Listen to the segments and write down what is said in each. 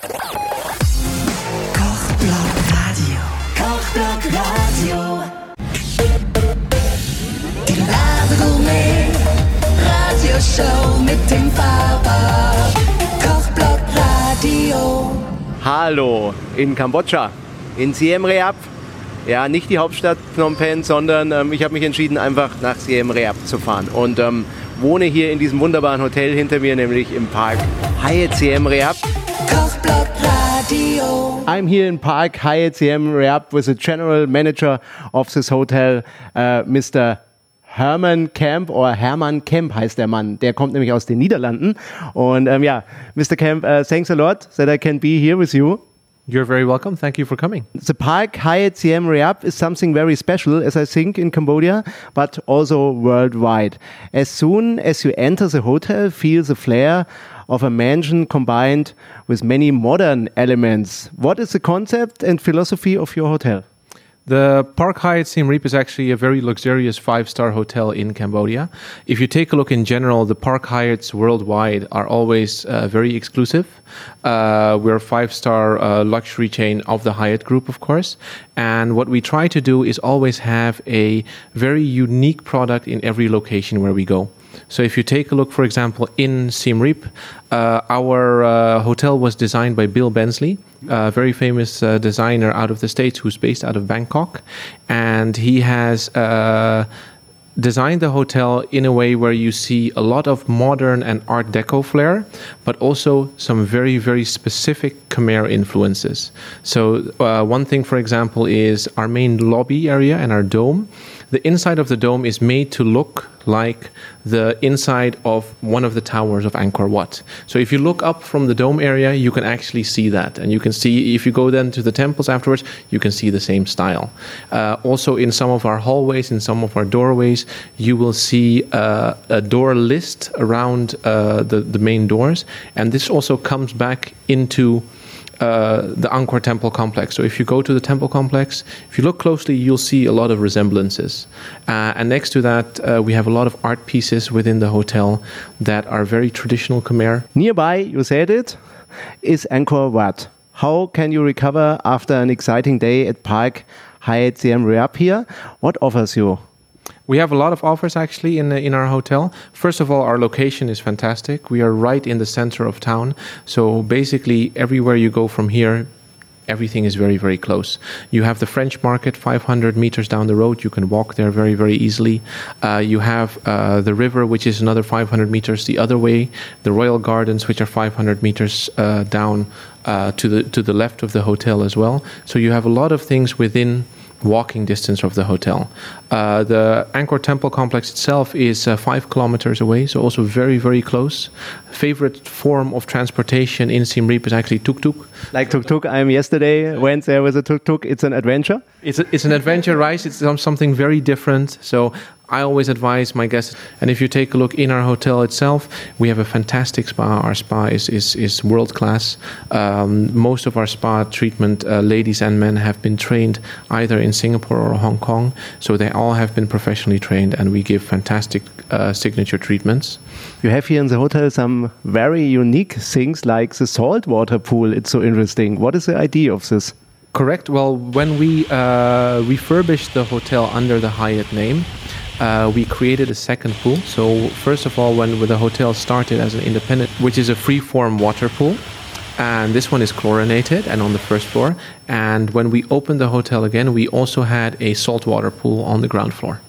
Kochblock Radio. Kochblock Radio. Die Ladegourmet Radioshow mit dem Fahrrad. Kochblock Radio. Hallo in Kambodscha, in Siem Reap. Ja, nicht die Hauptstadt Phnom Penh, sondern ähm, ich habe mich entschieden, einfach nach Siem Reap zu fahren und ähm, wohne hier in diesem wunderbaren Hotel hinter mir, nämlich im Park Hyatt Siem Reap. Kochblock Radio. I'm here in Park Hyatt Siem Reap with the general manager of this hotel, uh, Mr. Herman Kemp oder Hermann Kemp heißt der Mann. Der kommt nämlich aus den Niederlanden. Und ähm, ja, Mr. Kemp, uh, thanks a lot that I can be here with you. You're very welcome. Thank you for coming. The Park Hyatt Siem Reap is something very special, as I think, in Cambodia, but also worldwide. As soon as you enter the hotel, feel the flair of a mansion combined with many modern elements. What is the concept and philosophy of your hotel? The Park Hyatt Siem Reap is actually a very luxurious five-star hotel in Cambodia. If you take a look in general, the Park Hyatts worldwide are always uh, very exclusive. Uh, we're a five-star uh, luxury chain of the Hyatt Group, of course. And what we try to do is always have a very unique product in every location where we go. So if you take a look, for example, in Siem Reap, uh, our uh, hotel was designed by Bill Bensley, a very famous uh, designer out of the States who's based out of Bangkok. And he has uh, designed the hotel in a way where you see a lot of modern and art deco flair, but also some very, very specific Khmer influences. So, uh, one thing, for example, is our main lobby area and our dome. The inside of the dome is made to look like the inside of one of the towers of Angkor Wat. So if you look up from the dome area, you can actually see that. And you can see, if you go then to the temples afterwards, you can see the same style. Uh, also, in some of our hallways, in some of our doorways, you will see uh, a door list around uh, the, the main doors. And this also comes back into uh, the Angkor Temple complex. So if you go to the temple complex, if you look closely, you'll see a lot of resemblances. Uh, and next to that, uh, we have a lot of art pieces within the hotel that are very traditional Khmer. Nearby, you said it, is Angkor Wat. How can you recover after an exciting day at Park Hyatt Siem Reap here? What offers you? We have a lot of offers actually in in our hotel. First of all, our location is fantastic. We are right in the center of town, so basically everywhere you go from here, everything is very very close. You have the French Market 500 meters down the road. You can walk there very very easily. Uh, you have uh, the river, which is another 500 meters the other way. The Royal Gardens, which are 500 meters uh, down uh, to the to the left of the hotel as well. So you have a lot of things within walking distance of the hotel. Uh, the Angkor Temple complex itself is uh, five kilometers away, so also very, very close. Favorite form of transportation in Siem Reap is actually tuk tuk. Like tuk tuk, I am yesterday went there with a tuk tuk. It's an adventure. It's, a, it's an adventure, right? It's some- something very different. So I always advise my guests, and if you take a look in our hotel itself, we have a fantastic spa. Our spa is, is, is world class. Um, most of our spa treatment, uh, ladies and men, have been trained either in Singapore or Hong Kong. So they all have been professionally trained, and we give fantastic uh, signature treatments. You have here in the hotel some very unique things like the saltwater pool. It's so interesting. What is the idea of this? Correct. Well, when we uh, refurbished the hotel under the Hyatt name, uh, we created a second pool. So, first of all, when the hotel started as an independent, which is a free-form water pool, and this one is chlorinated and on the first floor. And when we opened the hotel again, we also had a saltwater pool on the ground floor.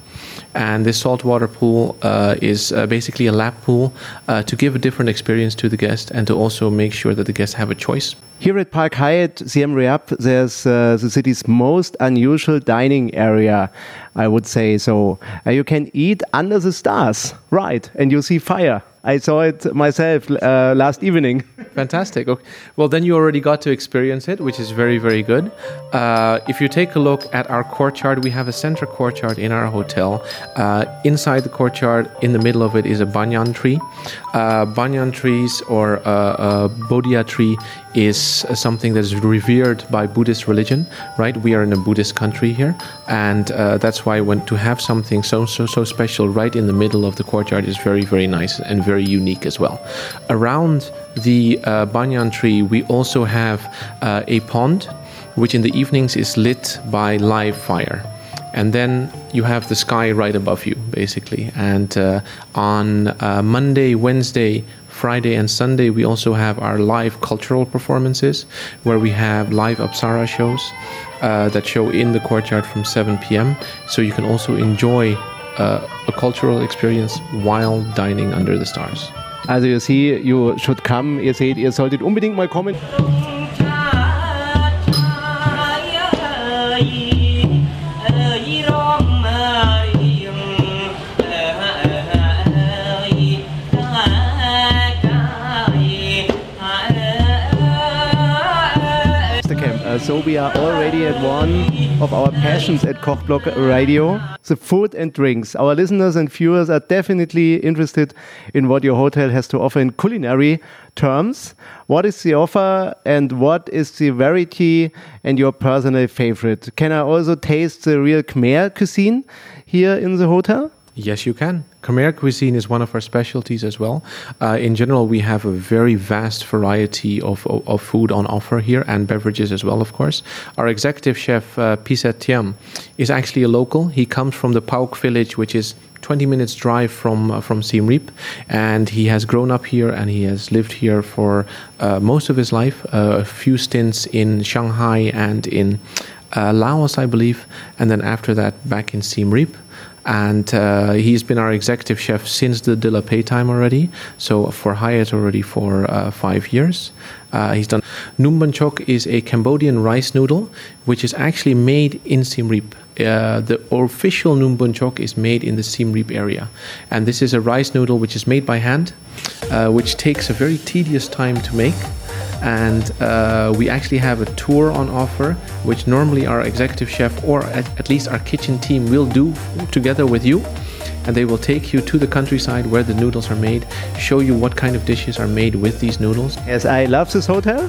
And this saltwater pool uh, is uh, basically a lap pool uh, to give a different experience to the guest and to also make sure that the guests have a choice. Here at Park Hyatt Siem Reap, there's uh, the city's most unusual dining area, I would say. So uh, you can eat under the stars, right? And you see fire. I saw it myself uh, last evening. Fantastic. Okay. Well, then you already got to experience it, which is very, very good. Uh, if you take a look at our courtyard, we have a center courtyard in our hotel. Uh, inside the courtyard, in the middle of it, is a banyan tree. Uh, banyan trees or uh, a bodhi tree is uh, something that is revered by Buddhist religion, right? We are in a Buddhist country here, and uh, that's why when to have something so so so special right in the middle of the courtyard is very very nice and very unique as well. Around the uh, banyan tree, we also have uh, a pond, which in the evenings is lit by live fire. And then you have the sky right above you basically. And uh, on uh, monday wednesday friday and sunday we also have our live cultural performances where we have live apsara shows uh, that show in the courtyard from 7 p.m so you can also enjoy uh, a cultural experience while dining under the stars Also you see, you should come. Ihr seht, ihr solltet unbedingt mal kommen. So we are already at one of our passions at Kochblock Radio, the food and drinks. Our listeners and viewers are definitely interested in what your hotel has to offer in culinary terms. What is the offer and what is the variety and your personal favorite? Can I also taste the real Khmer cuisine here in the hotel? Yes, you can. Khmer cuisine is one of our specialties as well. Uh, in general, we have a very vast variety of, of, of food on offer here and beverages as well, of course. Our executive chef, uh, Piset Tiam, is actually a local. He comes from the Pauk village, which is 20 minutes drive from uh, from Siem Reap, and he has grown up here and he has lived here for uh, most of his life. Uh, a few stints in Shanghai and in uh, Laos, I believe, and then after that back in Siem Reap and uh, he's been our executive chef since the De La Paix time already. So for Hyatt already for uh, five years. Uh, he's done Noom Bun Chok is a Cambodian rice noodle, which is actually made in Siem Reap. Uh, the official Noom Bun Chok is made in the Siem Reap area, and this is a rice noodle which is made by hand, uh, which takes a very tedious time to make and uh, we actually have a tour on offer which normally our executive chef or at, at, least our kitchen team will do together with you and they will take you to the countryside where the noodles are made show you what kind of dishes are made with these noodles Yes, I love this hotel.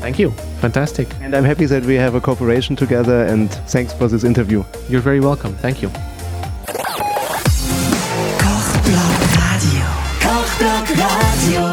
thank you fantastic And I'm happy that we have a cooperation together and thanks for this interview. you're very welcome thank you Kochblock Radio. Kochblock Radio.